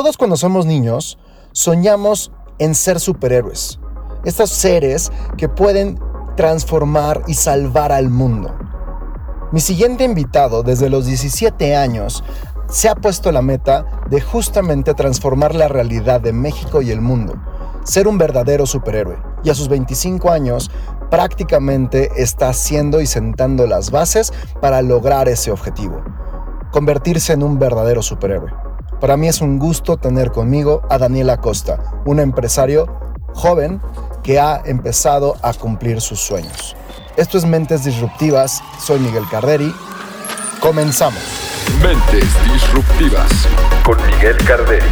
Todos cuando somos niños soñamos en ser superhéroes. Estos seres que pueden transformar y salvar al mundo. Mi siguiente invitado desde los 17 años se ha puesto la meta de justamente transformar la realidad de México y el mundo, ser un verdadero superhéroe. Y a sus 25 años prácticamente está haciendo y sentando las bases para lograr ese objetivo, convertirse en un verdadero superhéroe. Para mí es un gusto tener conmigo a Daniel Acosta, un empresario joven que ha empezado a cumplir sus sueños. Esto es Mentes Disruptivas, soy Miguel Carderi. Comenzamos. Mentes Disruptivas con Miguel Carderi.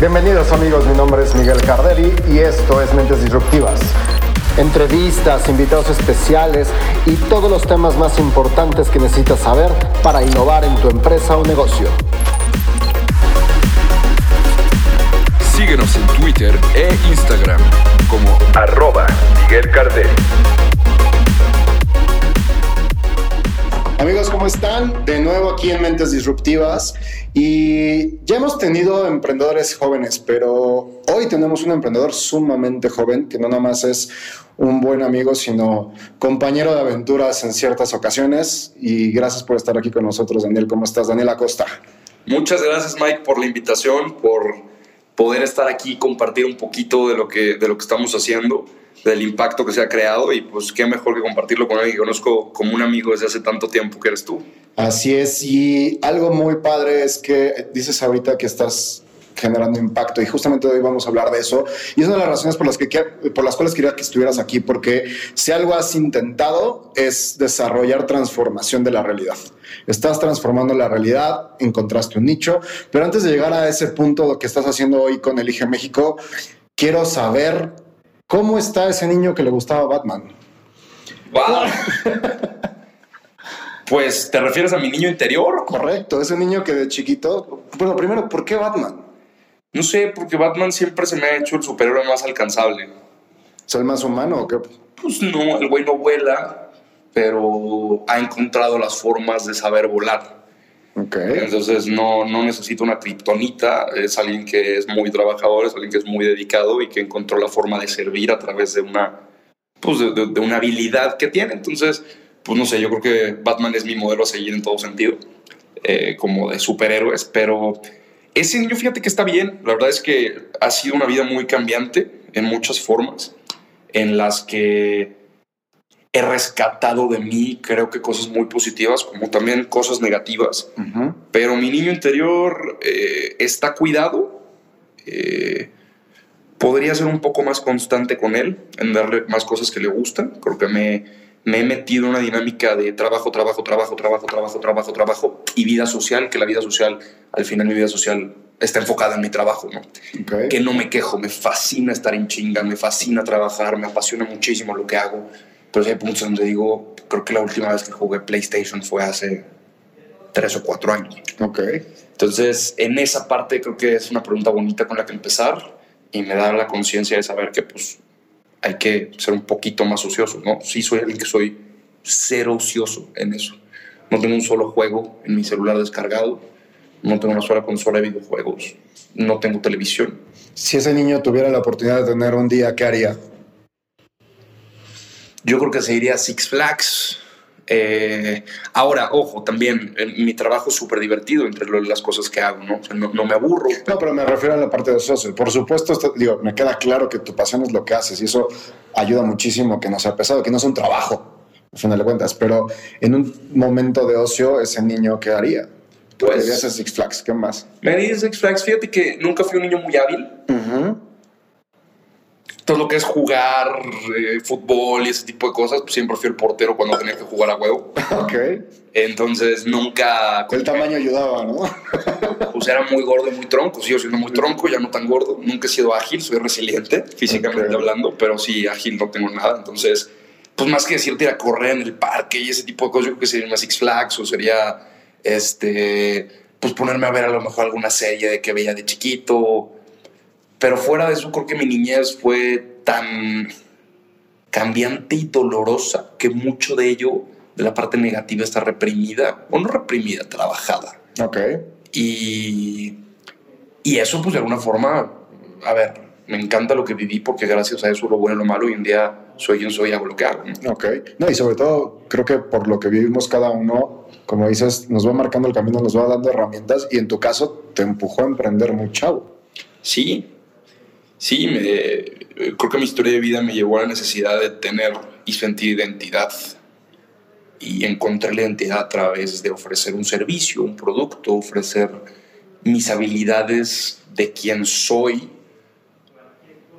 Bienvenidos amigos, mi nombre es Miguel Carderi y esto es Mentes Disruptivas. Entrevistas, invitados especiales y todos los temas más importantes que necesitas saber para innovar en tu empresa o negocio. Síguenos en Twitter e Instagram como arroba Miguel Carderi. Amigos, ¿cómo están? De nuevo aquí en Mentes Disruptivas y ya hemos tenido emprendedores jóvenes, pero hoy tenemos un emprendedor sumamente joven que no nada más es un buen amigo, sino compañero de aventuras en ciertas ocasiones y gracias por estar aquí con nosotros, Daniel. ¿Cómo estás? Daniel Acosta. Muchas gracias, Mike, por la invitación, por poder estar aquí y compartir un poquito de lo que, de lo que estamos haciendo del impacto que se ha creado y pues qué mejor que compartirlo con alguien que conozco como un amigo desde hace tanto tiempo que eres tú. Así es, y algo muy padre es que dices ahorita que estás generando impacto y justamente hoy vamos a hablar de eso y es una de las razones por las, que, por las cuales quería que estuvieras aquí porque si algo has intentado es desarrollar transformación de la realidad. Estás transformando la realidad, encontraste un nicho, pero antes de llegar a ese punto lo que estás haciendo hoy con Elige México, quiero saber ¿Cómo está ese niño que le gustaba Batman? ¡Wow! pues, ¿te refieres a mi niño interior? Correcto, ese niño que de chiquito. Bueno, primero, ¿por qué Batman? No sé, porque Batman siempre se me ha hecho el superhéroe más alcanzable. ¿Es el más humano o qué? Pues no, el güey no vuela, pero ha encontrado las formas de saber volar. Okay. Entonces no, no necesita una kriptonita, es alguien que es muy trabajador, es alguien que es muy dedicado y que encontró la forma de servir a través de una, pues de, una habilidad que tiene. Entonces, pues no sé, yo creo que Batman es mi modelo a seguir en todo sentido, eh, como de superhéroes, pero ese niño fíjate que está bien, la verdad es que ha sido una vida muy cambiante en muchas formas, en las que he rescatado de mí, creo que cosas muy positivas, como también cosas negativas. Pero mi niño interior eh, está cuidado. Eh, podría ser un poco más constante con él, en darle más cosas que le gustan. Creo que me, me he metido en una dinámica de trabajo, trabajo, trabajo, trabajo, trabajo, trabajo, trabajo y vida social, que la vida social, al final mi vida social está enfocada en mi trabajo, ¿no? Que no me quejo, me fascina estar en chinga, me fascina trabajar, me apasiona muchísimo lo que hago pero hay puntos donde digo, creo que la última vez que jugué PlayStation fue hace tres o cuatro años. Ok. Entonces, en esa parte creo que es una pregunta bonita con la que empezar y me da la conciencia de saber que pues hay que ser un poquito más ocioso, ¿no? Sí soy alguien que soy cero ocioso en eso. No tengo un solo juego en mi celular descargado, no tengo una sola consola de videojuegos, no tengo televisión. Si ese niño tuviera la oportunidad de tener un día, ¿qué haría? Yo creo que se iría Six Flags. Eh, ahora, ojo, también mi trabajo es súper divertido entre las cosas que hago, ¿no? ¿no? me aburro. No, pero me refiero a la parte de social. Por supuesto, digo, me queda claro que tu pasión es lo que haces y eso ayuda muchísimo que no sea pesado, que no es un trabajo, al final de cuentas. Pero en un momento de ocio, ese niño, ¿qué haría? Pues. Podría Six Flags, ¿qué más? Me diría Six Flags. Fíjate que nunca fui un niño muy hábil todo lo que es jugar eh, fútbol y ese tipo de cosas, pues siempre fui el portero cuando tenía que jugar a huevo. Ok. Entonces nunca... El tamaño ayudaba, ¿no? pues era muy gordo y muy tronco. Sigo siendo muy tronco, ya no tan gordo. Nunca he sido ágil, soy resiliente, físicamente hablando, pero sí, ágil no tengo nada. Entonces, pues más que decirte ir a correr en el parque y ese tipo de cosas, yo creo que sería más Six Flags o sería, este, pues ponerme a ver a lo mejor alguna serie de que veía de chiquito pero fuera de eso, creo que mi niñez fue tan cambiante y dolorosa que mucho de ello, de la parte negativa, está reprimida, o no reprimida, trabajada. Ok. Y, Y eso, pues de alguna forma, a ver, me encanta lo que viví porque gracias a eso, lo bueno y lo malo, hoy en día soy quien soy, hago lo que hago. ¿no? Ok. No, y sobre todo, creo que por lo que vivimos cada uno, como dices, nos va marcando el camino, nos va dando herramientas y en tu caso te empujó a emprender muy chavo. Sí, sí, me- creo que mi historia de vida me llevó a la necesidad de tener y sentir identidad. Y encontré la identidad a través de ofrecer un servicio, un producto, ofrecer mis habilidades de quien soy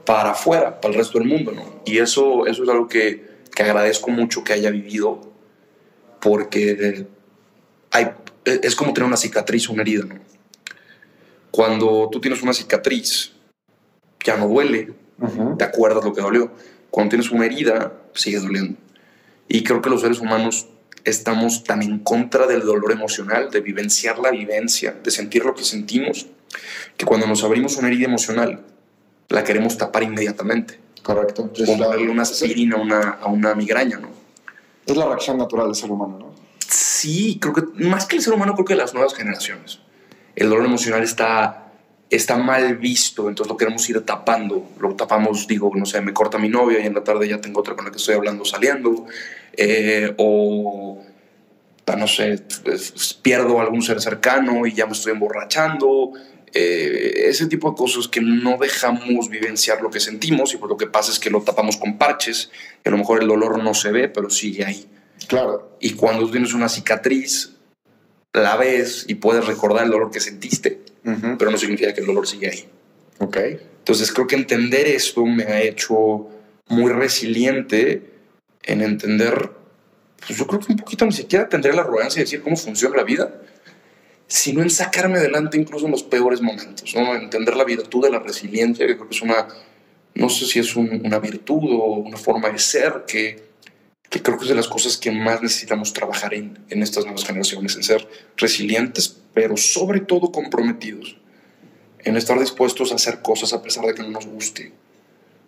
para afuera, para el resto del mundo, ¿no? Y eso, eso es algo que, que agradezco mucho que haya vivido, porque hay, es como tener una cicatriz o una herida, ¿no? Cuando tú tienes una cicatriz, ya no duele, Ujú. te acuerdas lo que dolió. Cuando tienes una herida, sigue doliendo. Y creo que los seres humanos estamos tan en contra del dolor emocional, de vivenciar la vivencia, de sentir lo que sentimos, que cuando nos abrimos una herida emocional, la queremos tapar inmediatamente. Correcto. Es Como la, darle una aspirina a una, a una migraña, ¿no? es la reacción natural del ser humano, ¿no? Sí, creo que más que el ser humano, creo que las nuevas generaciones. El dolor emocional está, está mal visto, entonces lo queremos ir tapando. Lo tapamos, digo, no sé, me corta mi novia y en la tarde ya tengo otra con la que estoy hablando saliendo. eh, o, no sé, pierdo a algún ser cercano y ya me estoy emborrachando. eh, ese tipo de cosas que no dejamos vivenciar lo que sentimos y pues lo que pasa es que lo tapamos con parches. Que a lo mejor el dolor no se ve, pero sigue ahí. Claro. Y cuando tienes una cicatriz, la ves y puedes recordar el dolor que sentiste, Ujú. pero no significa que el dolor sigue ahí. Ok. Entonces creo que entender esto me ha hecho muy resiliente en entender, pues yo creo que un poquito ni siquiera tendré la arrogancia de decir cómo funciona la vida, sino en sacarme adelante incluso en los peores momentos, ¿no? Entender la virtud de la resiliencia, que creo que es una, no sé si es un- una virtud o una forma de ser que, que creo que es de las cosas que más necesitamos trabajar en, en estas nuevas generaciones, en ser resilientes, pero sobre todo comprometidos, en estar dispuestos a hacer cosas a pesar de que no nos guste,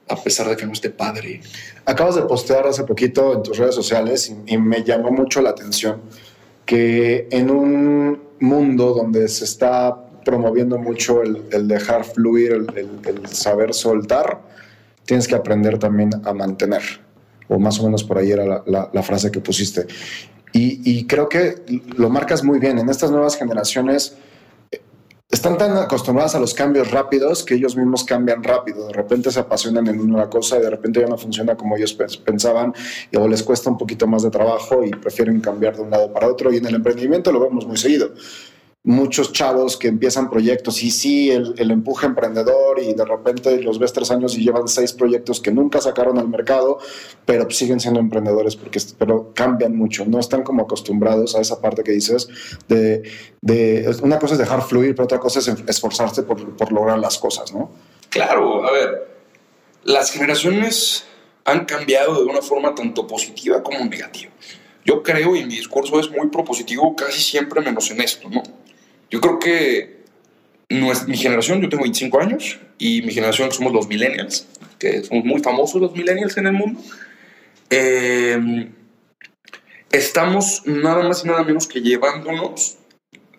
a pesar de que no esté padre. Acabas de postear hace poquito en tus redes sociales y, me llamó mucho la atención que en un mundo donde se está promoviendo mucho el, dejar fluir, el saber soltar, tienes que aprender también a mantener. O más o menos por ahí era la, frase que pusiste. Y, y creo que lo marcas muy bien. En estas nuevas generaciones eh, están tan acostumbradas a los cambios rápidos que ellos mismos cambian rápido. De repente se apasionan en una cosa y de repente ya no funciona como ellos pens- pensaban o les cuesta un poquito más de trabajo y prefieren cambiar de un lado para otro. Y en el emprendimiento lo vemos muy seguido. Muchos chavos que empiezan proyectos y sí, el, el empuje emprendedor y de repente los ves tres años y llevan seis proyectos que nunca sacaron al mercado, pero siguen siendo emprendedores porque pero cambian mucho, no están como acostumbrados a esa parte que dices de, de una cosa es dejar fluir, pero otra cosa es esforzarse por, por lograr las cosas, ¿no? Claro, a ver, las generaciones han cambiado de una forma tanto positiva como negativa. Yo creo, y mi discurso es muy propositivo casi siempre menos en esto, ¿no? Yo creo que nues- mi generación, yo tengo 25 años, y mi generación somos los millennials, que somos muy famosos los millennials en el mundo, eh, estamos nada más y nada menos que llevándonos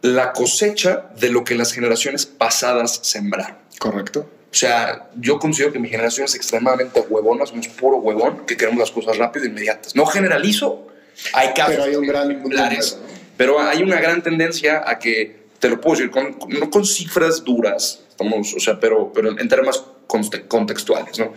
la cosecha de lo que las generaciones pasadas sembraron. Correcto. O sea, yo considero que mi generación es extremadamente huevona, somos puro huevón, que queremos las cosas rápido e inmediatas. No generalizo, hay casos Pero hay un gran ¿no? pero hay una gran tendencia a que, te lo puedo decir, con- no con cifras duras, estamos, o sea, pero, pero en temas conte- contextuales, ¿no?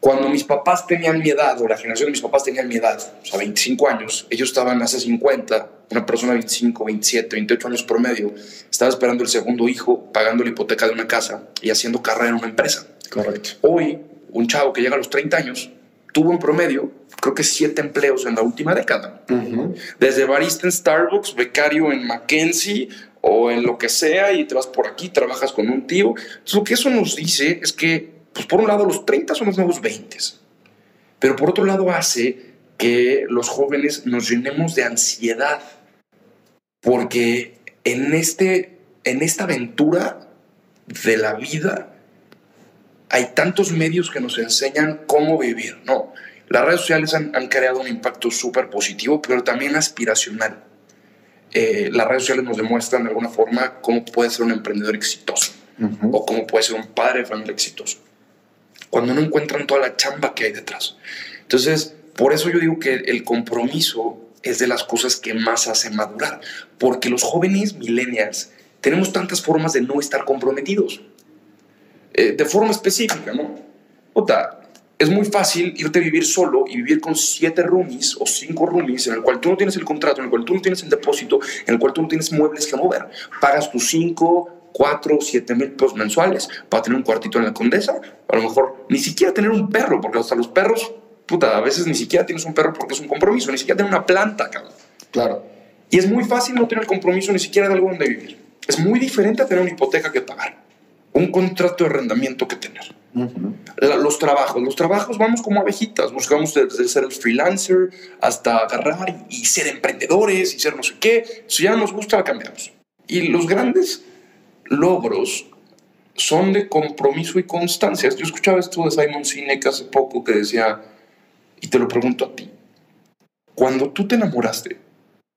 Cuando mis papás tenían mi edad, o la generación de mis papás tenían mi edad, o sea, 25 años, ellos estaban hace 50, una persona de 25, 27, 28 años promedio, estaba esperando el segundo hijo, pagando la hipoteca de una casa y haciendo carrera en una empresa. Correcto. Hoy, un chavo que llega a los 30 años tuvo en promedio, creo que siete empleos en la última década. Ujú. Desde barista en Starbucks, becario en McKinsey o en lo que sea y te vas por aquí, trabajas con un tío. Entonces, lo que eso nos dice es que, pues por un lado, los 30 son los nuevos 20, pero por otro lado hace que los jóvenes nos llenemos de ansiedad, porque en, este, en esta aventura de la vida hay tantos medios que nos enseñan cómo vivir, ¿no? Las redes sociales han, han creado un impacto súper positivo, pero también aspiracional. Eh, las redes sociales nos demuestran de alguna forma cómo puede ser un emprendedor exitoso. o cómo puede ser un padre de familia exitoso. Cuando no encuentran toda la chamba que hay detrás. Entonces, por eso yo digo que el compromiso es de las cosas que más hace madurar, porque los jóvenes millennials tenemos tantas formas de no estar comprometidos. Eh, de forma específica, ¿no? Ota, es muy fácil irte a vivir solo y vivir con siete roomies o cinco roomies en el cual tú no tienes el contrato, en el cual tú no tienes el depósito, en el cual tú no tienes muebles que mover. Pagas tus cinco, cuatro, siete mil pesos mensuales para tener un cuartito en la condesa. A lo mejor ni siquiera tener un perro, porque hasta los perros, puta, a veces ni siquiera tienes un perro porque es un compromiso, ni siquiera tener una planta, cabrón. Claro. Y es muy fácil no tener el compromiso ni siquiera de algo donde vivir. Es muy diferente a tener una hipoteca que pagar, un contrato de arrendamiento que tener. Los trabajos, los trabajos vamos como abejitas, buscamos desde ser el freelancer hasta agarrar y, ser emprendedores y ser no sé qué. Si ya no nos gusta, cambiamos. Y los grandes logros son de compromiso y constancias. Yo escuchaba esto de Simon Sinek hace poco que decía, y te lo pregunto a ti, cuando tú te enamoraste,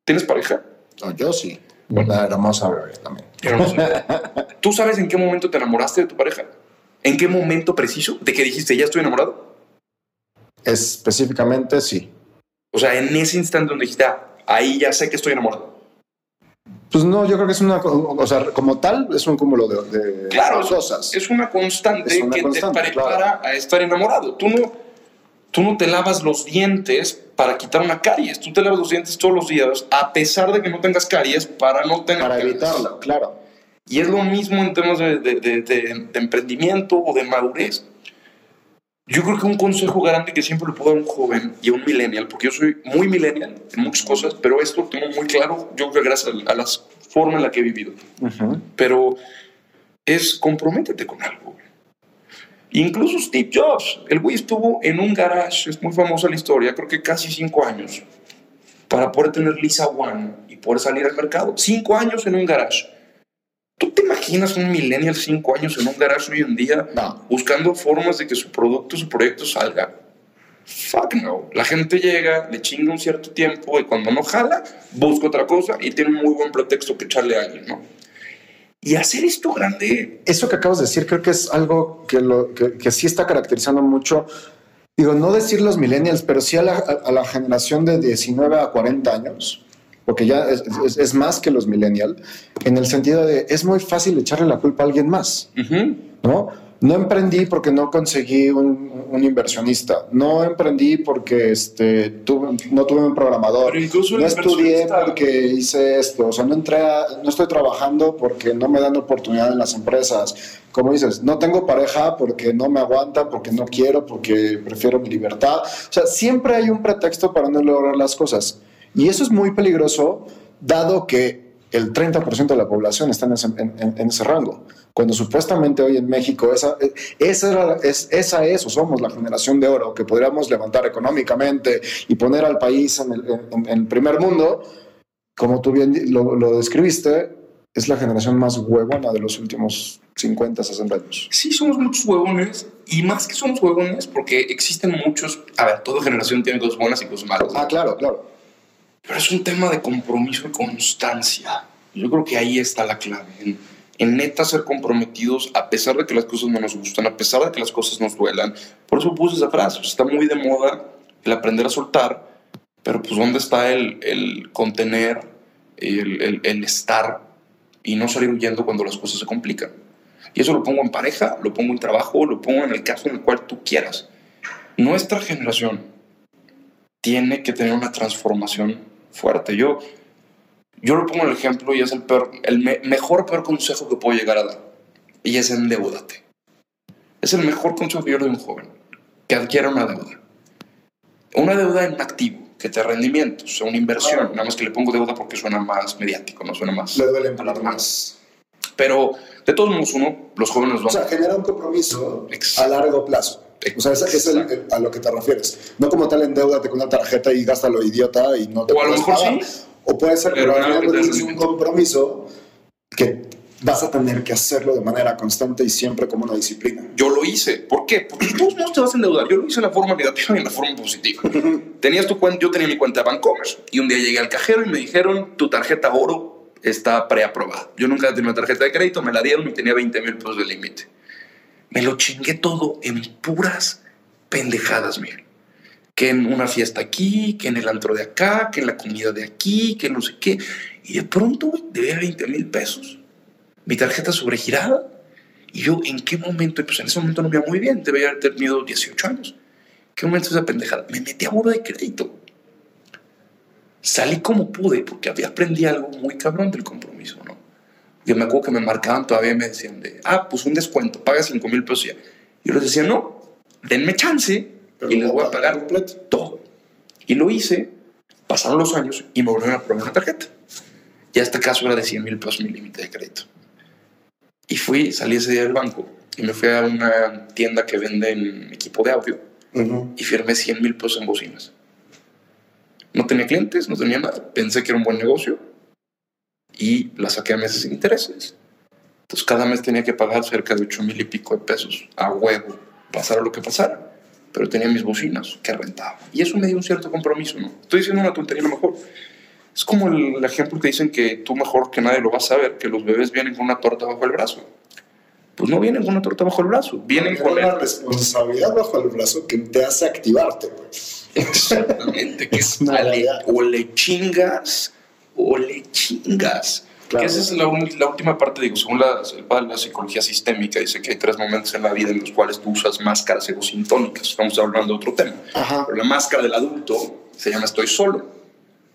¿tienes pareja? yo sí. Una hermosa bebé también. ¿Tú sabes en qué momento te enamoraste de tu pareja? ¿En qué momento preciso de que dijiste ya estoy enamorado? Específicamente sí. O sea, en ese instante donde dijiste, ah, ahí ya sé que estoy enamorado. Pues no, yo creo que es una, o sea, como tal, es un cúmulo de, claro, cosas. Es una constante que te prepara a estar enamorado. Tú no, tú no te lavas los dientes para quitar una caries. Tú te lavas los dientes todos los días, a pesar de que no tengas caries, para no tener Para evitarla, claro. Y es lo mismo en temas de, de, de, emprendimiento o de madurez. Yo creo que un consejo grande que siempre le puedo dar a un joven y a un millennial, porque yo soy muy millennial en muchas cosas, pero esto lo tengo muy claro, yo creo que gracias a, la forma en la que he vivido. Pero es comprométete con algo. Incluso Steve Jobs, el güey estuvo en un garage, es muy famosa la historia, creo que casi cinco años, para poder tener Lisa One y poder salir al mercado. Cinco años en un garage. ¿Tú te imaginas un millennial cinco años en un garage hoy en día buscando formas de que su producto, su proyecto salga? Fuck no. La gente llega, le chinga un cierto tiempo y cuando no jala, busca otra cosa y tiene un muy buen pretexto que echarle a alguien, ¿no? Y hacer esto grande. Eso que acabas de decir creo que es algo que, lo, que, sí está caracterizando mucho. Digo, no decir los millennials, pero sí a la, a la generación de 19 a 40 años, porque ya es, más que los millennials, en el sentido de es muy fácil echarle la culpa a alguien más, ¿no? No emprendí porque no conseguí un, inversionista. No emprendí porque este, no tuve un programador. no estudié porque hice esto. O sea, no, entré no estoy trabajando porque no me dan oportunidad en las empresas. Como dices, no tengo pareja porque no me aguanta, porque no quiero, porque prefiero mi libertad. O sea, siempre hay un pretexto para no lograr las cosas. Y eso es muy peligroso, dado que el 30% de la población está en ese, en ese rango cuando supuestamente hoy en México esa, esa, es, esa es o somos la generación de oro que podríamos levantar económicamente y poner al país en el, primer mundo, como tú bien lo, describiste, es la generación más huevona de los últimos 50, 60 años. Sí, somos muchos huevones y más que somos huevones porque existen muchos, a ver, toda generación tiene cosas buenas y cosas malas. Ah, claro, claro. Pero es un tema de compromiso y constancia. Yo creo que ahí está la clave en neta ser comprometidos a pesar de que las cosas no nos gustan, a pesar de que las cosas nos duelan. Por eso puse esa frase, está muy de moda el aprender a soltar, pero pues ¿dónde está el, el contener, el, el, estar y no salir huyendo cuando las cosas se complican? Y eso lo pongo en pareja, lo pongo en trabajo, lo pongo en el caso en el cual tú quieras. Nuestra generación tiene que tener una transformación fuerte. Yo yo lo pongo el ejemplo y es el, peor, el mejor, peor consejo que puedo llegar a dar. Y es endeudate. Es el mejor consejo que yo le doy a un joven. Que adquiera una deuda. Una deuda en activo, que te rendimientos, o sea, una inversión. Nada más que le pongo deuda porque suena más mediático, no suena más. Le duele más. Pero de todos modos, uno, los jóvenes van. O sea, genera un compromiso a largo plazo. O sea, es a lo que te refieres. No como tal, endeudate con una tarjeta y gástalo idiota y no te O a lo mejor sí o puede ser que tienes un compromiso que vas a tener que hacerlo de manera constante y siempre como una disciplina. Yo lo hice. ¿Por qué? Porque todos no te vas a endeudar. Yo lo hice en la forma negativa y en la forma positiva. Tenías tu cuenta, yo tenía mi cuenta de Bancomer y un día llegué al cajero y me dijeron tu tarjeta oro está preaprobada. Yo nunca tenía una tarjeta de crédito, me la dieron y tenía 20 mil pesos de límite. Me lo chingué todo en puras pendejadas, Miguel. Que en una fiesta aquí, que en el antro de acá, que en la comida de aquí, que no sé qué. Y de pronto, güey, debía 20 mil pesos. Mi tarjeta sobregirada. Y yo, ¿en qué momento? Pues en ese momento no me iba muy bien. Debía haber tenido 18 años. ¿Qué momento esa pendejada? Me metí a burro de crédito. Salí como pude porque había aprendido algo muy cabrón del compromiso. Yo me acuerdo que me marcaban todavía y me decían de, ah, pues un descuento, paga 5 mil pesos ya. Yo les decía, no, denme chance y les voy a pagar todo. Y lo hice, pasaron los años y me volvieron a poner una tarjeta. Ya este caso era de 100 mil pesos mi límite de crédito. Y fui, salí ese día del banco y me fui a una tienda que vende equipo de audio y firmé 100 mil pesos en bocinas. No tenía clientes, no tenía nada. Pensé que era un buen negocio y la saqué a meses sin intereses. Entonces cada mes tenía que pagar cerca de 8 mil y pico de pesos a huevo, pasara lo que pasara. Pero tenía mis bocinas que rentaba. Y eso me dio un cierto compromiso, ¿no? Estoy diciendo una tontería a lo mejor. Es como el, ejemplo que dicen que tú mejor que nadie lo vas a ver, que los bebés vienen con una torta bajo el brazo. Pues no vienen con una torta bajo el brazo, vienen con una responsabilidad bajo el brazo que te hace activarte, güey. Exactamente, que es o le chingas o le chingas. Que esa es la, la, última parte, digo, según la, la, psicología sistémica, dice que hay tres momentos en la vida en los cuales tú usas máscaras egosintónicas. Estamos hablando de otro tema. Pero la máscara del adulto se llama estoy solo.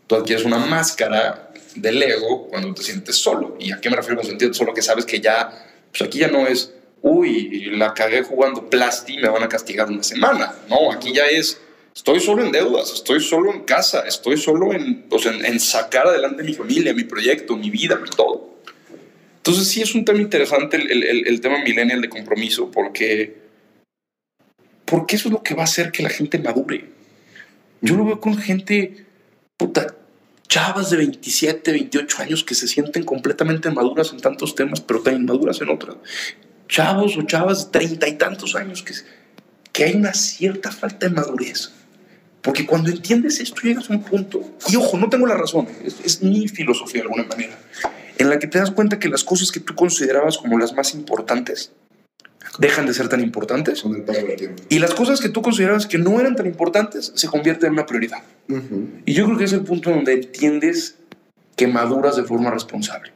Tú adquieres una máscara del ego cuando te sientes solo. ¿Y a qué me refiero con sentirte solo? Que sabes que ya, pues aquí ya no es, uy, la cagué jugando plasti, me van a castigar una semana. No, aquí ya es, Estoy solo en deudas, estoy solo en casa, estoy solo en, en, sacar adelante mi familia, mi proyecto, mi vida, mi todo. Entonces sí es un tema interesante el, el, el, tema millennial de compromiso porque, porque eso es lo que va a hacer que la gente madure. Yo lo veo con gente, puta, chavas de 27, 28 años que se sienten completamente maduras en tantos temas, pero tan inmaduras en otras. Chavos o chavas de treinta y tantos años que, que hay una cierta falta de madurez porque cuando entiendes esto llegas a un punto, y ojo, no tengo la razón, es, mi filosofía de alguna manera, en la que te das cuenta que las cosas que tú considerabas como las más importantes dejan de ser tan importantes. Y las cosas que tú considerabas que no eran tan importantes se convierten en una prioridad. Y yo creo que es el punto donde entiendes que maduras de forma responsable.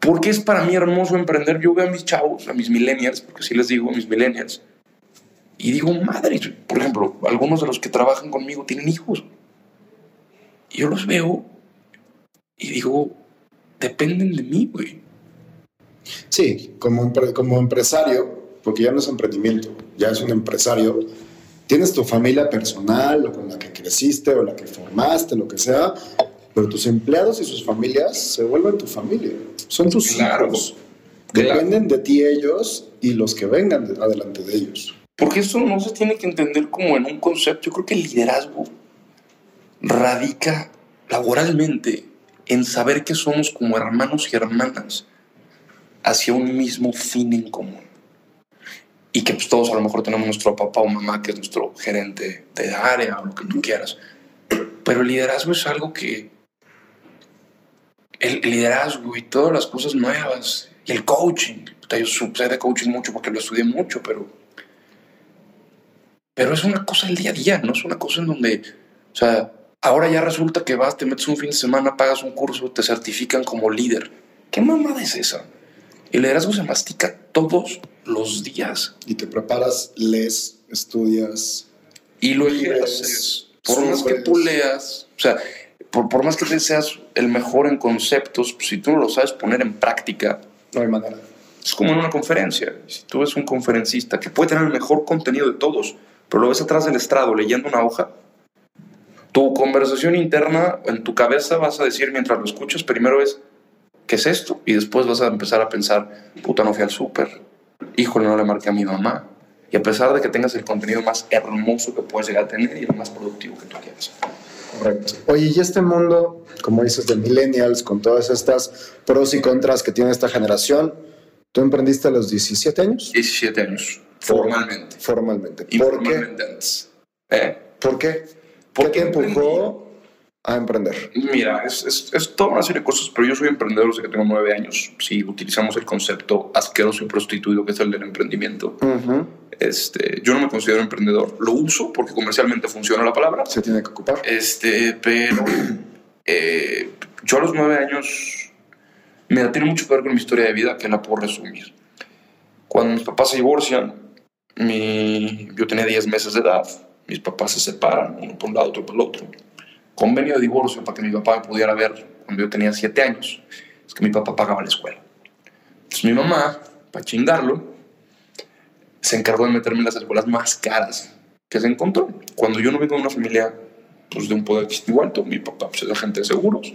Porque es para mí hermoso emprender. Yo veo a mis chavos, a mis millennials, porque así les digo, a mis millennials, y digo, madre, por ejemplo, algunos de los que trabajan conmigo tienen hijos. Y yo los veo y digo, dependen de mí, güey. Sí, como, como empresario, porque ya no es emprendimiento, ya es un empresario, tienes tu familia personal o con la que creciste o la que formaste, lo que sea, pero tus empleados y sus familias se vuelven tu familia. Son tus hijos. Dependen de ti ellos y los que vengan adelante de ellos. Porque eso no se tiene que entender como en un concepto. Yo creo que el liderazgo radica laboralmente en saber que somos como hermanos y hermanas hacia un mismo fin en común. Y que pues, todos a lo mejor tenemos nuestro papá o mamá que es nuestro gerente de área o lo que tú quieras. Pero el liderazgo es algo que... El liderazgo y todas las cosas nuevas y el coaching. Yo sé de coaching mucho porque lo estudié mucho, pero pero es una cosa del día a día, no es una cosa en donde, o sea, ahora ya resulta que vas, te metes un fin de semana, pagas un curso, te certifican como líder. ¿Qué mamada es esa? El liderazgo se mastica todos los días. Y te preparas, lees, estudias. Y lo haces. Por más que tú leas, o sea, por, por más que te seas el mejor en conceptos, pues, si tú no lo sabes poner en práctica, no hay manera. Es como en una conferencia. Si tú eres un conferencista que puede tener el mejor contenido de todos, pero lo ves atrás del estrado leyendo una hoja, tu conversación interna en tu cabeza vas a decir mientras lo escuchas, primero es, ¿qué es esto? Y después vas a empezar a pensar, puta, no fui al súper, híjole, no le marqué a mi mamá. Y a pesar de que tengas el contenido más hermoso que puedes llegar a tener y el más productivo que tú quieras. Correcto. Oye, y este mundo, como dices, de millennials, con todas estas pros y contras que tiene esta generación, ¿tú emprendiste a los 17 años? 17 años. Formalmente. Formalmente. ¿Por qué? ¿Eh? ¿Por qué? ¿Qué te empujó a emprender? Mira, es, es, es toda una serie de cosas, pero yo soy emprendedor desde que tengo nueve años. Si utilizamos el concepto asqueroso y prostituido que es el del emprendimiento, este, yo no me considero emprendedor. Lo uso porque comercialmente funciona la palabra. Se tiene que ocupar. Este, pero eh, yo a los nueve años, me tiene mucho que ver con mi historia de vida que la puedo resumir. Cuando mis papás se divorcian, mi, yo tenía 10 meses de edad, mis papás se separan, uno por un lado, otro por el otro. Convenio de divorcio para que mi papá me pudiera ver cuando yo tenía 7 años. Es que mi papá pagaba la escuela. Entonces mi mamá, para chingarlo, se encargó de meterme en las escuelas más caras que se encontró. Cuando yo no vengo de una familia pues, de un poder adquisitivo alto, mi papá pues, era agente de seguros,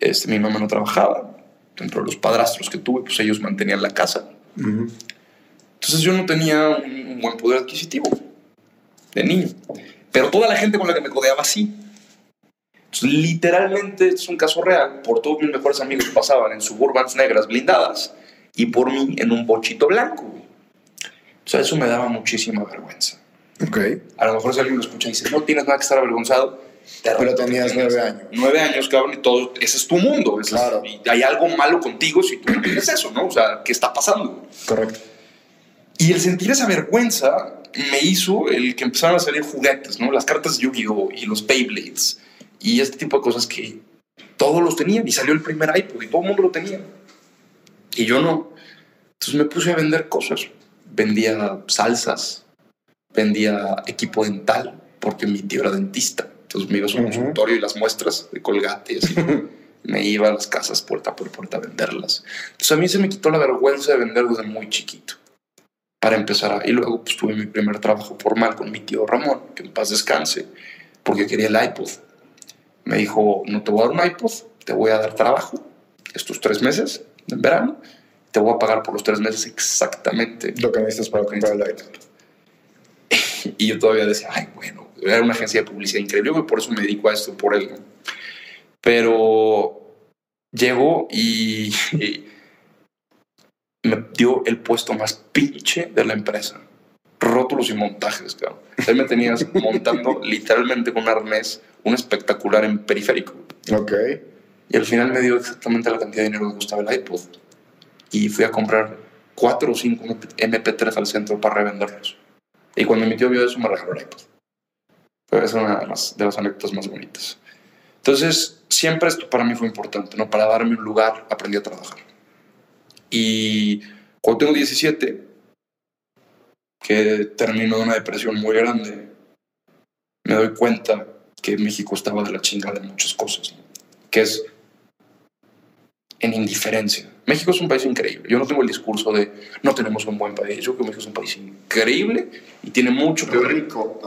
este, mi mamá no trabajaba, dentro de los padrastros que tuve, pues ellos mantenían la casa. Entonces yo no tenía un buen poder adquisitivo de niño. Pero toda la gente con la que me codeaba sí. Entonces, literalmente, es un caso real. Por todos mis mejores amigos pasaban en suburbans negras blindadas y por mí en un bochito blanco. O sea, eso me daba muchísima vergüenza. Ok. A lo mejor si alguien lo escucha y dice, no tienes nada que estar avergonzado. Te Pero tenías nueve años. Nueve años, cabrón, y todo, ese es tu mundo. ese es- Claro. y hay algo malo contigo si tú no tienes eso, ¿no? O sea, ¿qué está pasando? Correcto. Y el sentir esa vergüenza me hizo el que empezaron a salir juguetes, ¿no? Las cartas Yu-Gi-Oh! y los Beyblades y este tipo de cosas que todos los tenían y salió el primer iPod y todo el mundo lo tenía. Y yo no. Entonces me puse a vender cosas. Vendía salsas, vendía equipo dental, porque mi tío era dentista. Entonces me iba a su consultorio y las muestras de colgate y así. me iba a las casas puerta por puerta a venderlas. Entonces a mí se me quitó la vergüenza de vender desde muy chiquito para empezar. a- Y luego pues, tuve mi primer trabajo formal con mi tío Ramón, que en paz descanse, porque quería el iPod. Me dijo, no te voy a dar un iPod, te voy a dar trabajo estos tres meses en verano, te voy a pagar por los tres meses exactamente. Lo que necesitas para comprar el iPad. Y yo todavía decía, ay, bueno, era una agencia de publicidad increíble, y por eso me dedico a esto, por él. Pero llegó y, y me dio el puesto más pinche de la empresa. Rótulos y montajes, cabrón. Ahí me tenías montando literalmente con un arnés, un espectacular en periférico. Ok. Y al final me dio exactamente la cantidad de dinero que costaba el iPod. Y fui a comprar cuatro o cinco MP3 al centro para revenderlos. Y cuando mi tío vio eso, me regaló el iPod. Pero es una de las, de las anécdotas más bonitas. Entonces, siempre esto para mí fue importante, ¿no? Para darme un lugar, aprendí a trabajar. Y cuando tengo 17, que termino de una depresión muy grande, me doy cuenta que México estaba de la chingada en muchas cosas, ¿no? que es en indiferencia. México es un país increíble. Yo no tengo el discurso de no tenemos un buen país. Yo creo que México es un país increíble y tiene mucho que Qué ver rico.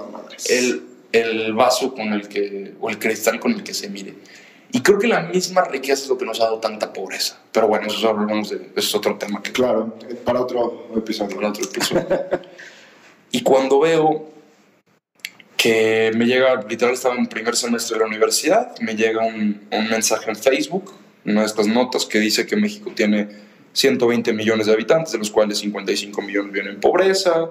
El, el vaso con el que, o el cristal con el que se mire. Y creo que la misma riqueza es lo que nos ha dado tanta pobreza. Pero bueno, eso, hablamos de, eso es otro tema que Claro, para otro episodio. para otro episodio. y cuando veo que me llega, literal estaba en primer semestre de la universidad, me llega un, un mensaje en Facebook, una de estas notas que dice que México tiene 120 millones de habitantes, de los cuales 55 millones viven en pobreza,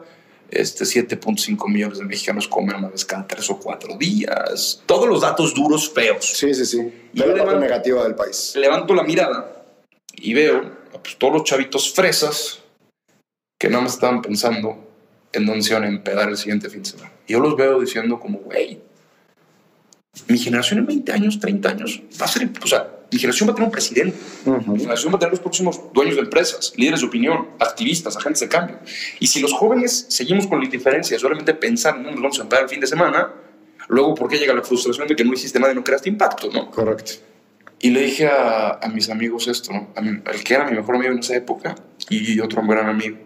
este, 7.5 millones de mexicanos comen una vez cada tres o cuatro días, todos los datos duros feos. Sí, sí, sí. Y la levanto- negativa del país. levanto la mirada y veo a pues, todos los chavitos fresas que no me estaban pensando en dónde se iban a empedar el siguiente fin de semana. Y yo los veo diciendo como, güey, mi generación en 20 años, 30 años, va a ser, o sea, mi generación va a tener un presidente, mi generación va a tener los próximos dueños de empresas, líderes de opinión, activistas, agentes de cambio. Y si los jóvenes seguimos con la indiferencia solamente pensar en dónde nos vamos a el fin de semana, luego, ¿por qué llega la frustración de que no hiciste nada y no creaste impacto, no? Correcto. Y le dije a, a mis amigos esto, ¿no? A mi- al que era mi mejor amigo en esa época y otro gran amigo.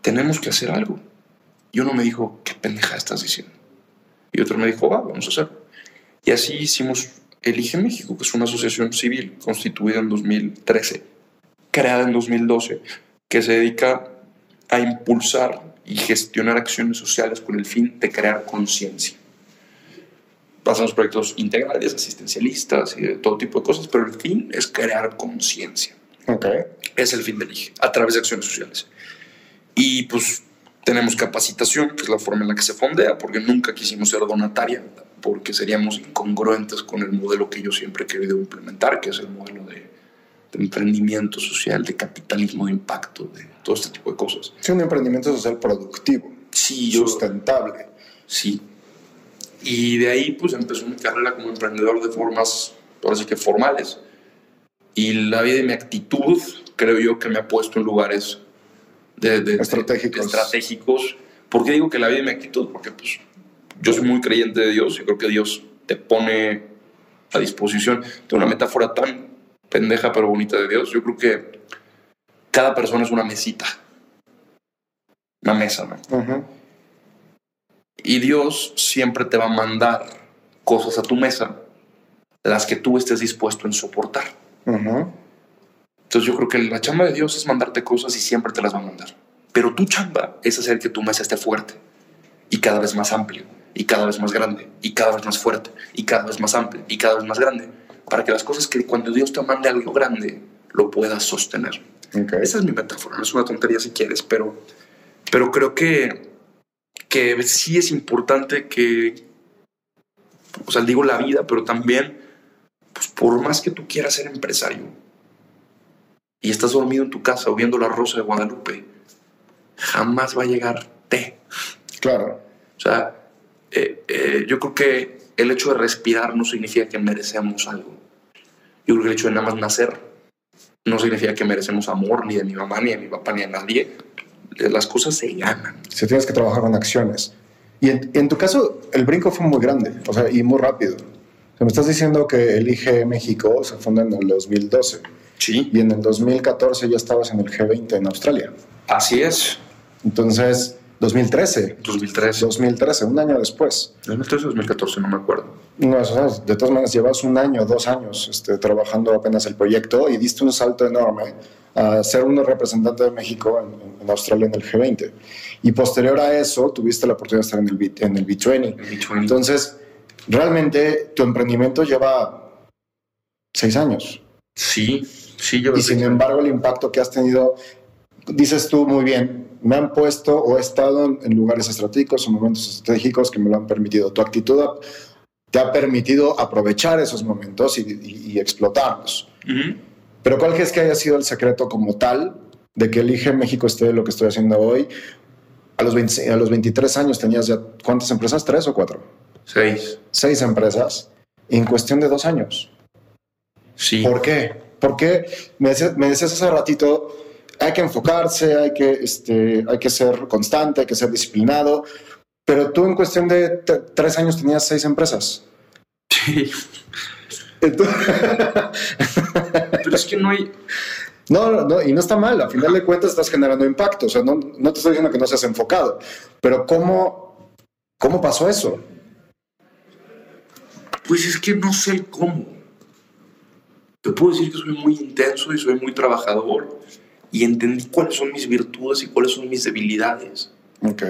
Tenemos que hacer algo. Y uno me dijo, ¿qué pendeja estás diciendo? Y otro me dijo, va, vamos a hacerlo. Y así hicimos Elige México, que es una asociación civil constituida en 2013, creada en 2012, que se dedica a impulsar y gestionar acciones sociales con el fin de crear conciencia hacemos proyectos integrales, asistencialistas y de todo tipo de cosas, pero el fin es crear conciencia. Ok. Es el fin del IGE, a través de acciones sociales. Y pues tenemos capacitación, que es la forma en la que se fondea, porque nunca quisimos ser donataria, porque seríamos incongruentes con el modelo que yo siempre he querido implementar, que es el modelo de, de emprendimiento social, de capitalismo de impacto, de todo este tipo de cosas. Sí, un emprendimiento social productivo, Sí, yo, sustentable. Sí. Y de ahí pues empezó mi carrera como emprendedor de formas, ahora sí que formales. Y la vida y mi actitud creo yo que me ha puesto en lugares de, de- de- Estratégicos. estratégicos. ¿Por qué digo que la vida y mi actitud? Porque pues yo soy muy creyente de Dios y creo que Dios te pone a disposición. Tengo una metáfora tan pendeja pero bonita de Dios. Yo creo que cada persona es una mesita. Una mesa, ¿no? Y Dios siempre te va a mandar cosas a tu mesa, las que tú estés dispuesto en soportar. Entonces yo creo que la chamba de Dios es mandarte cosas y siempre te las va a mandar. Pero tu chamba es hacer que tu mesa esté fuerte y cada vez más amplio y cada vez más grande y cada vez más fuerte y cada vez más amplio y cada vez más grande para que las cosas que cuando Dios te mande algo grande lo puedas sostener. Ok. Esa es mi metáfora, no es una tontería si quieres, pero, pero creo que, que sí es importante que, o sea, digo la vida, pero también, pues por más que tú quieras ser empresario y estás dormido en tu casa o viendo la Rosa de Guadalupe, jamás va a llegar té. Claro. O sea, eh, eh, yo creo que el hecho de respirar no significa que merecemos algo. Yo creo que el hecho de nada más nacer no significa que merecemos amor ni de mi mamá, ni de mi papá, ni de nadie. Las cosas se ganan. Si tienes que trabajar con acciones. Y en, en tu caso, el brinco fue muy grande, o sea, y muy rápido. O sea, me estás diciendo que el IG México se funda en el 2012 Sí. y en el 2014 ya estabas en el G20 en Australia. Así es. Entonces, 2013, 2013. 2013, un año después. 2013 2014, no me acuerdo. No, de todas maneras, llevas un año, dos años este, trabajando apenas el proyecto y diste un salto enorme a ser un representante de México en, en Australia en el G20. Y posterior a eso, tuviste la oportunidad de estar en el, B- en el B20. El B20. Entonces, realmente tu emprendimiento lleva seis años. Sí, sí, yo Y sin embargo, el impacto que has tenido, dices tú muy bien, me han puesto o he estado en, en lugares estratégicos o momentos estratégicos que me lo han permitido. Tu actitud ha- te ha permitido aprovechar esos momentos y, y- y explotarlos. Ujú. Pero ¿cuál crees que haya sido el secreto como tal de que elige México esté lo que estoy haciendo hoy? A los, 20 a los 23 años tenías ya, ¿cuántas empresas? ¿Tres o cuatro? Seis. Seis empresas en cuestión de dos años. Sí. ¿Por qué? Porque me decías, me decías hace ratito, hay que enfocarse, hay que, este, hay que ser constante, hay que ser disciplinado, pero tú en cuestión de tres años tenías seis empresas. Sí. Entonces- Pero es que no hay. no, no, no, y no está mal, a final de cuentas estás generando impacto, o sea, no, no te estoy diciendo que no seas enfocado, pero ¿cómo, cómo pasó eso? Pues es que no sé el cómo. Te puedo decir que soy muy intenso y soy muy trabajador. Y entendí cuáles son mis virtudes y cuáles son mis debilidades. Ok.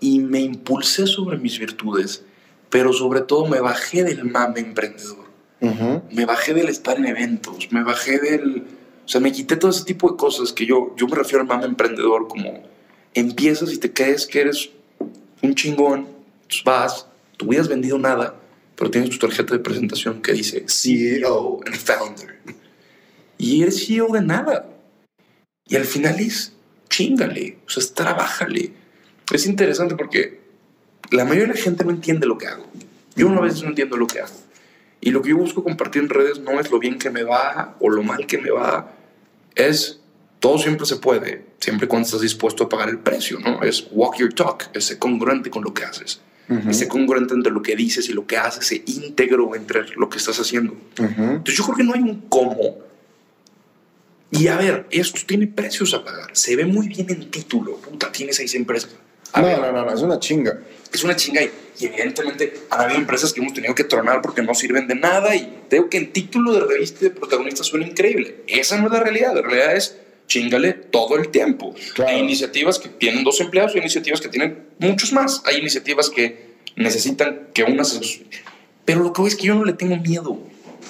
Y me impulsé sobre mis virtudes. Pero sobre todo me bajé del mame emprendedor. Ujú. Me bajé del estar en eventos. Me bajé del... O sea, me quité todo ese tipo de cosas que yo, yo me refiero al mame emprendedor como empiezas y te crees que eres un chingón, entonces vas, tú hubieras vendido nada, pero tienes tu tarjeta de presentación que dice CEO and Founder. Y eres CEO de nada. Y al final es chingale, o sea, es trabájale. Es interesante porque la mayoría de la gente no entiende lo que hago. Yo a veces no entiendo lo que hago. Y lo que yo busco compartir en redes no es lo bien que me va o lo mal que me va. Es todo siempre se puede, siempre cuando estás dispuesto a pagar el precio, ¿no? Es walk your talk, es ser congruente con lo que haces. Ujú. Es ser congruente entre lo que dices y lo que haces, se íntegro entre lo que estás haciendo. Ujú. Entonces yo creo que no hay un cómo. Y a ver, esto tiene precios a pagar. Se ve muy bien en título. Puta, tiene seis empresas. A No, ver, no, no, no, es una chinga. es una chinga y, y evidentemente han habido empresas que hemos tenido que tronar porque no sirven de nada y tengo que en título de revista de protagonista suena increíble. Esa no es la realidad, la realidad es chingale todo el tiempo. Claro. Hay iniciativas que tienen dos empleados, hay iniciativas que tienen muchos más, hay iniciativas que necesitan que una se... Pero lo que voy es que yo no le tengo miedo.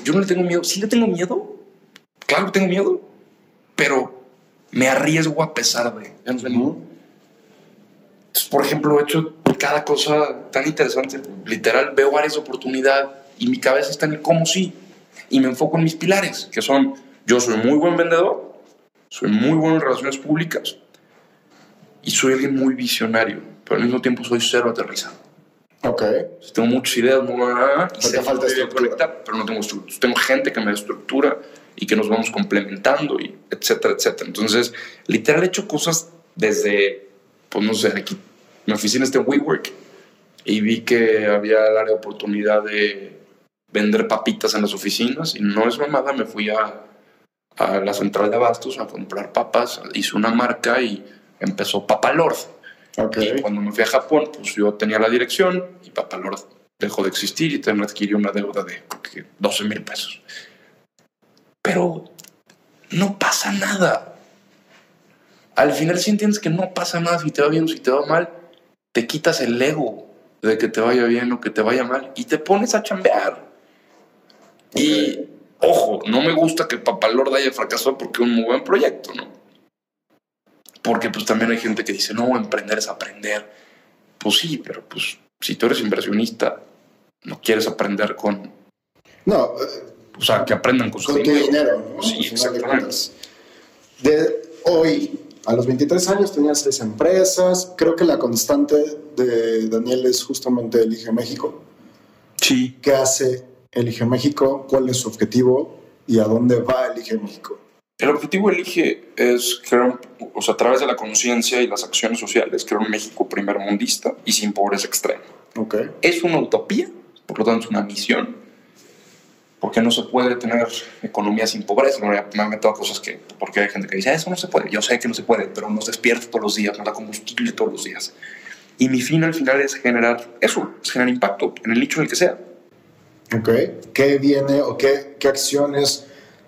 Yo no le tengo miedo. Sí le tengo miedo. Claro que tengo miedo. Pero me arriesgo a pesar de. ¿Ya nos? Ujú. Entonces, por ejemplo, he hecho cada cosa tan interesante. Literal, veo áreas de oportunidad y mi cabeza está en el cómo sí. Y me enfoco en mis pilares, que son, yo soy muy buen vendedor, soy muy bueno en relaciones públicas y soy alguien muy visionario, pero al mismo tiempo soy cero aterrizado. Ok. Tengo muchas ideas, muy Te falta estructura. pero no tengo estructura. Tengo gente que me estructura y que nos vamos complementando, y etcétera, etcétera. Entonces, literal, he hecho cosas desde, pues no sé, aquí, mi oficina está en WeWork y vi que había el área de oportunidad de vender papitas en las oficinas y no es mamada, me fui a, a la central de abastos a comprar papas, hice una marca y empezó Papalord. Okay. Y cuando me fui a Japón, pues yo tenía la dirección y Papalord dejó de existir y también adquirí una deuda de creo que 12 mil pesos. Pero no pasa nada. Al final si entiendes que no pasa nada si te va bien o si te va mal, te quitas el ego de que te vaya bien o que te vaya mal y te pones a chambear. Y ojo, no me gusta que Papalord haya fracasado porque es un muy buen proyecto, ¿no? Porque pues también hay gente que dice, no, emprender es aprender. Pues sí, pero pues si tú eres inversionista, no quieres aprender con... No, O sea, que aprendan con su con tu dinero, ¿no? Sí, exactamente. De hoy, a los 23 años tenías seis empresas. Creo que la constante de Daniel es justamente Elige México. Sí. ¿Qué hace Elige México? ¿Cuál es su objetivo? ¿Y a dónde va Elige México? El objetivo elige es crear, o sea, a través de la conciencia y las acciones sociales, crear un México primermundista y sin pobreza extrema. Ok. Es una utopía, por lo tanto es una misión, porque no se puede tener economía sin pobreza. Ya me han metido a cosas que, porque hay gente que dice, "Ah, eso no se puede. Yo sé que no se puede, pero nos despierta todos los días, nos da combustible todos los días. Y mi fin al final es generar eso, es generar impacto en el nicho en el que sea. Ok. ¿Qué viene o qué, qué acciones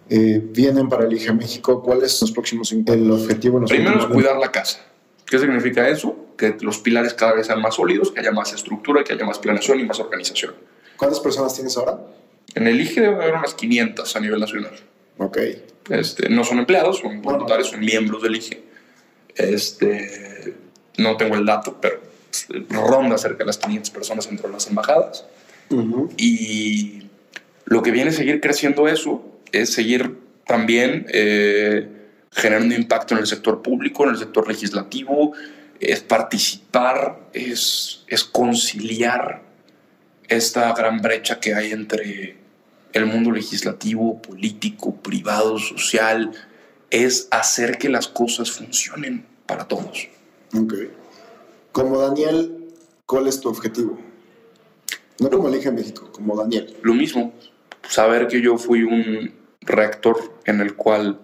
eh, vienen para Elige México? ¿Cuál es los próximos el objetivo? en los Primero es cuidar la casa. ¿Qué significa eso? Que los pilares cada vez sean más sólidos, que haya más estructura, que haya más planeación y más organización. ¿Cuántas personas tienes ahora? En el IGE debe haber unas 500 a nivel nacional. Ok. Este, no son empleados, son voluntarios, son miembros del IGE. Este, no tengo el dato, pero ronda cerca de las 500 personas entre las embajadas. Y lo que viene a seguir creciendo eso es seguir también eh, generando impacto en el sector público, en el sector legislativo, es participar, es, es conciliar esta gran brecha que hay entre el mundo legislativo, político, privado, social, es hacer que las cosas funcionen para todos. Ok. Como Daniel, ¿cuál es tu objetivo? No como Elige México, como Daniel. Lo mismo, saber que yo fui un reactor en el cual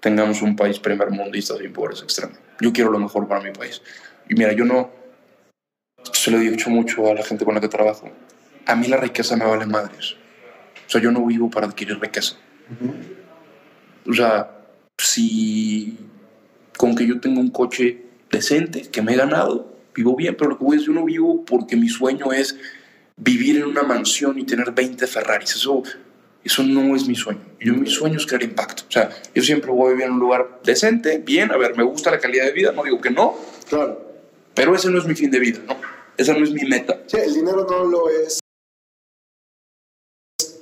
tengamos un país primer mundista sin pobreza extrema. Yo quiero lo mejor para mi país. Y mira, yo no, se lo he dicho mucho a la gente con la que trabajo, a mí la riqueza me vale madres. O sea, yo no vivo para adquirir riqueza. O sea, si con que yo tenga un coche decente, que me he ganado, vivo bien, pero lo que voy a decir, yo no vivo porque mi sueño es vivir en una mansión y tener 20 Ferraris. Eso, eso no es mi sueño. Yo, mi sueño es crear impacto. O sea, yo siempre voy a vivir en un lugar decente, bien, a ver, me gusta la calidad de vida, no digo que no, Claro. pero ese no es mi fin de vida, ¿no? Esa no es mi meta. Sí, el dinero no lo es.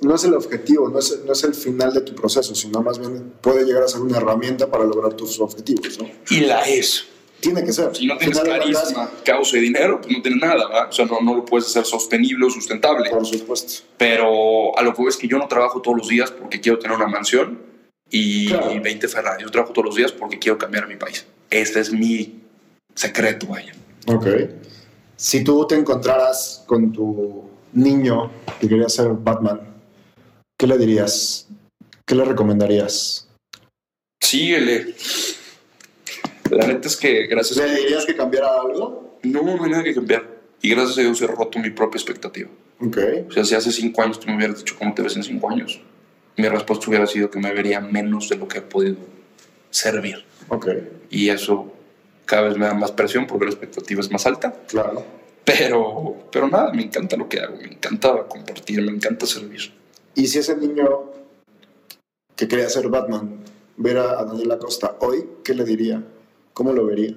No es el objetivo, no es, no es el final de tu proceso, sino más bien puede llegar a ser una herramienta para lograr tus objetivos, ¿no? Y la es. Tiene que ser. Si no tienes Final carisma, causa y dinero, pues no tienes nada, ¿verdad? O sea, no, no lo puedes hacer sostenible o sustentable. Por supuesto. Pero a lo que voy es que yo no trabajo todos los días porque quiero tener una mansión y Claro. 20 Ferrari. Yo trabajo todos los días porque quiero cambiar a mi país. Este es mi secreto, vaya. Ok. Si tú te encontraras con tu niño que quería ser Batman, ¿qué le dirías? ¿Qué le recomendarías? Síguele. La neta es que gracias ¿Le dirías que cambiara algo? No, no hay nada que cambiar. Y gracias a Dios he roto mi propia expectativa. Ok. O sea, si hace cinco años tú me hubieras dicho cómo te ves en cinco años, mi respuesta hubiera sido que me vería menos de lo que he podido servir. Ok. Y eso cada vez me da más presión porque la expectativa es más alta. Claro. Pero, pero nada, me encanta lo que hago, me encanta compartir, me encanta servir. Y si ese niño que quería ser Batman viera a Daniel Acosta hoy, ¿qué le diría? ¿Cómo lo vería?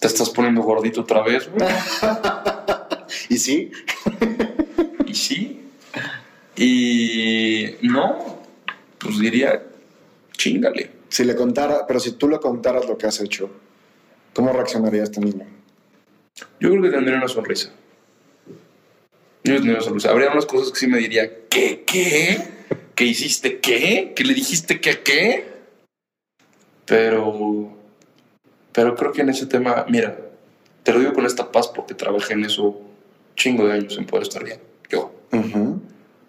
Te estás poniendo gordito otra vez, güey. ¿Y sí? Y sí. Y no, pues diría, chingale. Si le contara, pero si tú le contaras lo que has hecho, ¿cómo reaccionaría este niño? Yo creo que tendría una sonrisa. Yo sonrisa. Habría unas cosas que sí me diría, ¿qué? ¿Qué? ¿Qué hiciste? ¿Qué? ¿Que le dijiste que qué? Pero, pero creo que en ese tema, mira, te lo digo con esta paz porque trabajé en eso chingo de años en poder estar bien. Yo. Ujú.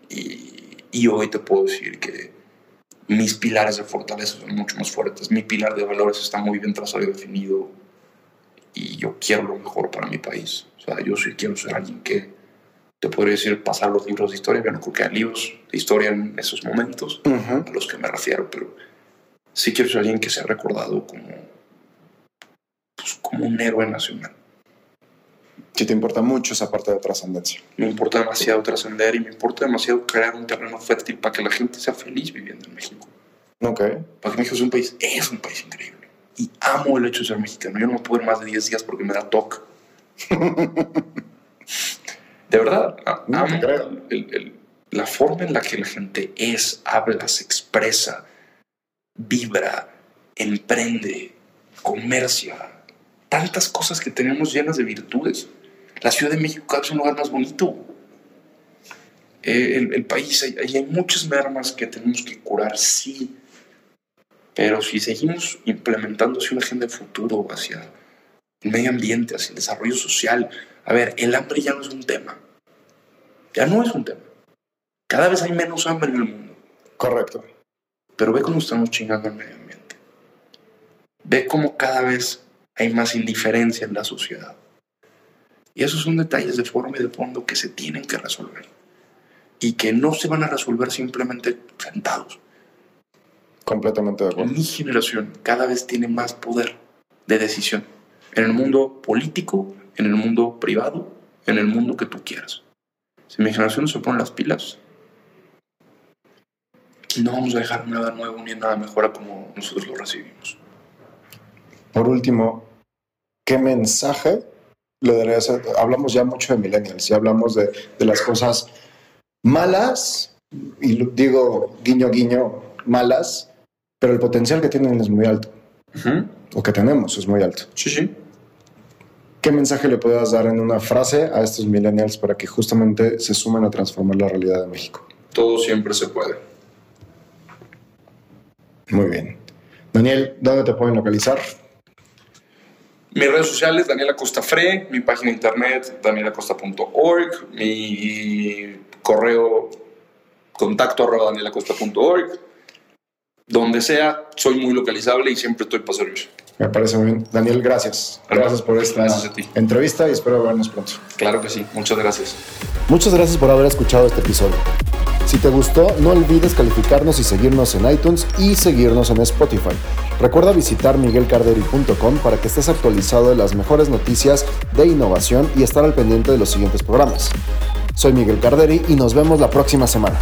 Y, y hoy te puedo decir que mis pilares de fortaleza son mucho más fuertes. Mi pilar de valores está muy bien trazado y definido. Y yo quiero lo mejor para mi país. O sea, yo sí quiero ser alguien que te podría decir pasar los libros de historia. Yo no creo que haya libros de historia en esos momentos Ujú. a los que me refiero, pero sí quiero ser alguien que sea recordado como, pues, como un héroe nacional. Si te importa mucho esa parte de trascendencia. Me importa demasiado trascender y me importa demasiado crear un terreno fértil para que la gente sea feliz viviendo en México. Ok. Para que México sea un país, es un país increíble. Y amo el hecho de ser mexicano. Yo no me puedo ir más de 10 días porque me da toque. de verdad, a- No, creo. el- el- la forma en la que la gente es, habla, se expresa, vibra, emprende, comercia. Tantas cosas que tenemos llenas de virtudes. La Ciudad de México es un lugar más bonito. Eh, el, el país, hay, hay- muchas mermas que tenemos que curar, sí. Pero si seguimos implementando una agenda de futuro, hacia el medio ambiente, hacia el desarrollo social, a ver, el hambre ya no es un tema. Ya no es un tema. Cada vez hay menos hambre en el mundo. Correcto. Pero ve cómo estamos chingando el medio ambiente. Ve cómo cada vez hay más indiferencia en la sociedad. Y esos son detalles de forma y de fondo que se tienen que resolver. Y que no se van a resolver simplemente sentados. Completamente de acuerdo. Mi generación cada vez tiene más poder de decisión. En el mundo político, en el mundo privado, en el mundo que tú quieras. Si mi generación no se pone las pilas, no vamos a dejar nada nuevo ni nada mejor a como nosotros lo recibimos. Por último, ¿qué mensaje le darías? hablamos ya mucho de millennials y hablamos de, de las cosas malas, y digo guiño, guiño, malas, pero el potencial que tienen es muy alto, o que tenemos es muy alto. Sí, sí. ¿Qué mensaje le podrías dar en una frase a estos millennials para que justamente se sumen a transformar la realidad de México? Todo siempre se puede. Muy bien. Daniel, ¿dónde te pueden localizar? Mis redes sociales, Daniela Costa Fre, mi página de internet, danielacosta.org, mi correo contacto arroba danielacosta.org. Donde sea, soy muy localizable y siempre estoy para servir. Me parece muy bien. Daniel, gracias. Gracias por esta Gracias a ti. entrevista y espero vernos pronto. Claro que sí, muchas gracias. Muchas gracias por haber escuchado este episodio. Si te gustó, no olvides calificarnos y seguirnos en iTunes y seguirnos en Spotify. Recuerda visitar miguelcarderi.com para que estés actualizado de las mejores noticias de innovación y estar al pendiente de los siguientes programas. Soy Miguel Carderi y nos vemos la próxima semana.